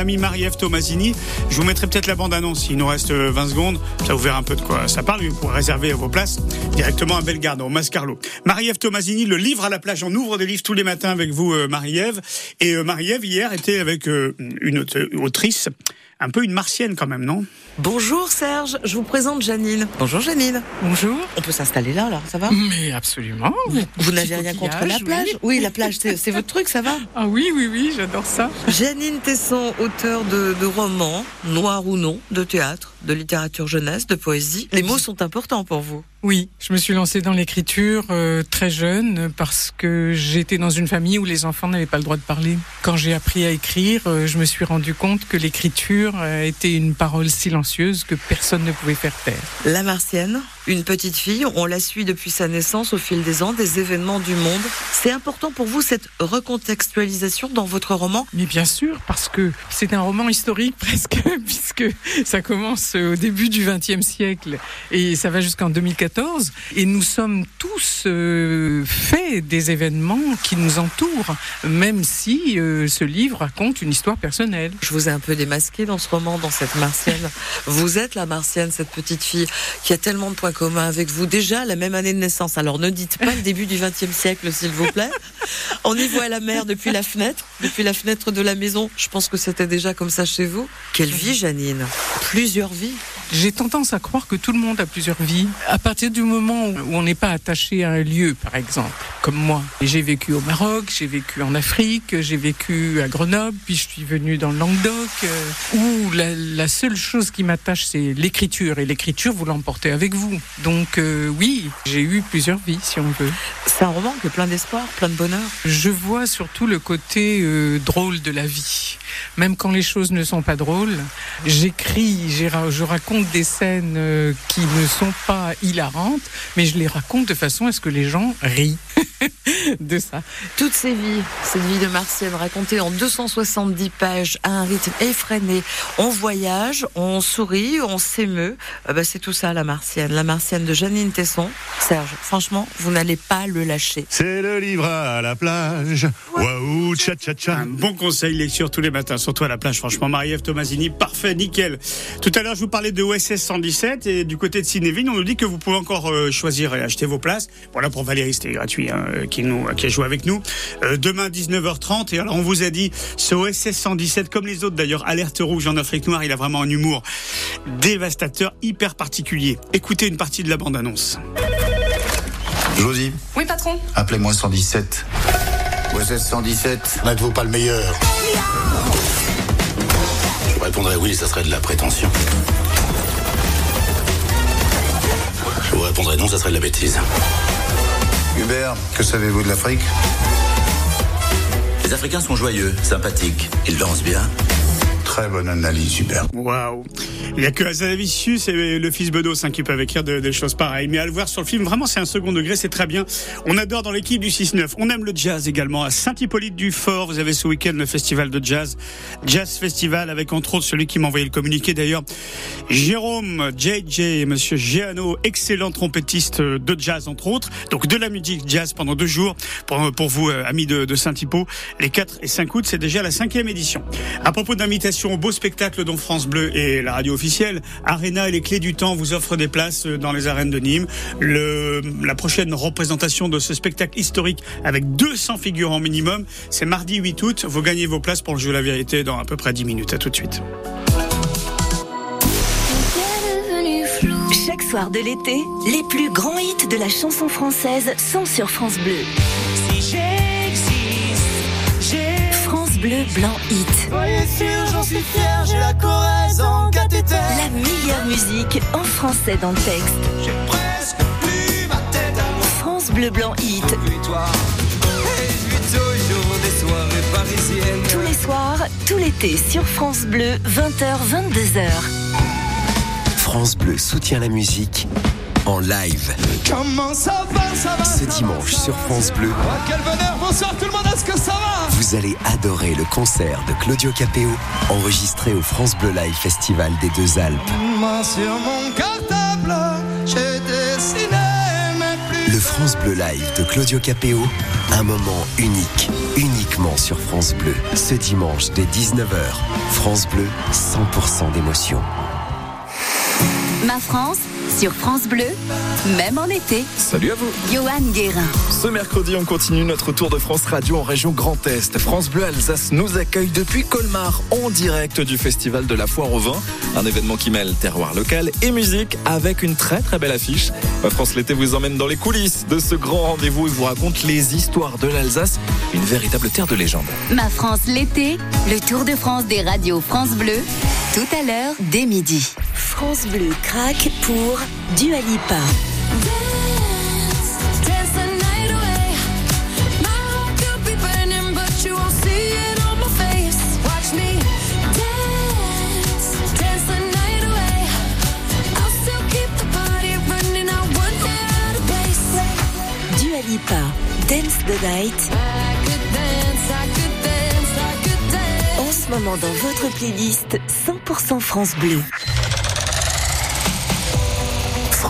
l'amie Marie-Ève Tomasini. Je vous mettrai peut-être la bande-annonce. Il nous reste 20 secondes. Ça vous verra un peu de quoi ça parle. Vous pourrez réserver vos places directement à Bellegarde, au Mascarlo. Marie-Ève Tomasini, le livre à la plage. On ouvre des livres tous les matins avec vous, Marie-Ève. Et Marie-Ève, hier, était avec une autrice un peu une martienne quand même, non? Bonjour Serge, je vous présente Janine. Bonjour Janine. Bonjour. On peut s'installer là, alors ça va? Mais absolument. Vous, n'avez rien contre la plage? Oui. la plage, c'est votre truc, ça va? Ah oui, oui, oui, j'adore ça. Janine Tesson, auteur de, de romans, noirs ou non, de théâtre, de littérature jeunesse, de poésie. Les mots sont importants pour vous. Oui, je me suis lancée dans l'écriture euh, très jeune parce que j'étais dans une famille où les enfants n'avaient pas le droit de parler. Quand j'ai appris à écrire, euh, je me suis rendu compte que l'écriture euh, était une parole silencieuse que personne ne pouvait faire taire. La Martienne, une petite fille, on la suit depuis sa naissance au fil des ans, des événements du monde. C'est important pour vous cette recontextualisation dans votre roman? Mais bien sûr, parce que c'est un roman historique presque, puisque ça commence au début du XXe siècle et ça va jusqu'en 2014 et nous sommes tous euh, faits des événements qui nous entourent, même si euh, ce livre raconte une histoire personnelle. Je vous ai un peu démasqué dans ce roman, dans cette martienne. vous êtes la martienne, cette petite fille qui a tellement de points communs avec vous. Déjà, la même année de naissance. Alors ne dites pas le début du XXe siècle, s'il vous plaît. On y voit la mer depuis la fenêtre, depuis la fenêtre de la maison. Je pense que c'était déjà comme ça chez vous. Quelle vie, Janine? Plusieurs vies. J'ai tendance à croire que tout le monde a plusieurs vies. À partir du moment où on n'est pas attaché à un lieu, par exemple, comme moi. J'ai vécu au Maroc, j'ai vécu en Afrique, j'ai vécu à Grenoble, puis je suis venu dans le Languedoc, euh, où la, seule chose qui m'attache, c'est l'écriture. Et l'écriture, vous l'emportez avec vous. Donc euh, oui, j'ai eu plusieurs vies, si on veut. C'est un roman qui est plein d'espoir, plein de bonheur. Je vois surtout le côté euh, drôle de la vie. Même quand les choses ne sont pas drôles, j'écris, je raconte des scènes qui ne sont pas hilarantes, mais je les raconte de façon à ce que les gens rient. de ça. Toutes ces vies, cette vie de Martienne racontée en 270 pages à un rythme effréné. On voyage, on sourit, on s'émeut. Euh, bah, c'est tout ça la Martienne. La Martienne de Janine Tesson. Serge, franchement, vous n'allez pas le lâcher. C'est le livre à la plage. Waouh, tcha tcha tcha. Un bon conseil lecture tous les matins, surtout à la plage. Franchement, Marie-Ève Tomasini, parfait, nickel. Tout à l'heure, je vous parlais de OSS 117 et du côté de Cinéville, on nous dit que vous pouvez encore euh, choisir et acheter vos places. Voilà, pour Valérie, c'était gratuit. Hein. Euh, qui, nous, qui a joué avec nous. Euh, demain 19h30. Et alors on vous a dit ce OSS 117 comme les autres d'ailleurs, alerte rouge en Afrique noire. Il a vraiment un humour dévastateur, hyper particulier. Écoutez une partie de la bande annonce. Josie. Oui patron. Appelez-moi 117. OSS 117. N'êtes-vous pas le meilleur? Je répondrais oui, ça serait de la prétention. Je vous répondrais non, ça serait de la bêtise. Hubert, que savez-vous de l'Afrique? Les Africains sont joyeux, sympathiques, ils dansent bien. Très bonne analyse, super. Waouh Il n'y a que Azanavicius et le fils Bedos hein, qui peuvent écrire des choses pareilles. Mais à le voir sur le film, vraiment, c'est un second degré, c'est très bien. On adore dans l'équipe du 6-9. On aime le jazz également. À Saint-Hippolyte du Fort, vous avez ce week-end le festival de jazz. Jazz Festival avec entre autres celui qui m'a envoyé le communiqué d'ailleurs. Jérôme, JJ, monsieur Giano, excellent trompettiste de jazz entre autres. Donc de la musique jazz pendant deux jours. Pour, vous, euh, amis de, de Saint-Hippo, les 4 et 5 août, c'est déjà la cinquième édition. À propos d'invitation au beau spectacle dont France Bleu et la radio officielle, Arena et les Clés du Temps vous offrent des places dans les arènes de Nîmes. Le, la prochaine représentation de ce spectacle historique avec 200 figurants minimum, c'est mardi 8 août. Vous gagnez vos places pour le jeu La Vérité dans à peu près 10 minutes. À tout de suite. Chaque soir de l'été, les plus grands hits de la chanson française sont sur France Bleu. Si bleu, blanc, hit. j'en suis fier, j'ai la Corrèze en cathéter. La meilleure musique en français dans le texte. J'ai presque plus ma tête à moi. France Bleu, blanc, hit. Tous les soirs, tout l'été sur France Bleu, 20h, 22h. France Bleu soutient la musique en live. Comment ça va, ça va Ce dimanche sur France Bleu. Oh, quel bonheur, bonsoir tout le monde, est-ce que ça va Vous allez adorer le concert de Claudio Capéo, enregistré au France Bleu Live Festival des Deux Alpes. Sur mon cartable, j'ai dessiné le France Bleu Live de Claudio Capéo, un moment unique, uniquement sur France Bleu. Ce dimanche dès 19h, France Bleu, 100% d'émotion. Ma France, sur France Bleu, même en été. Salut à vous. Johan Guérin. Ce mercredi, on continue notre tour de France Radio en région Grand Est. France Bleu Alsace nous accueille depuis Colmar en direct du Festival de la Foire au Vin. Un événement qui mêle terroir local et musique avec une très très belle affiche. France l'été vous emmène dans les coulisses de ce grand rendez-vous et vous raconte les histoires de l'Alsace, une véritable terre de légende. Ma France l'été, le tour de France des radios France Bleu, tout à l'heure dès midi. France Bleu craque pour Dua Lipa. Dua Lipa, Dance the Night. En ce moment dans votre playlist 100% France Bleu.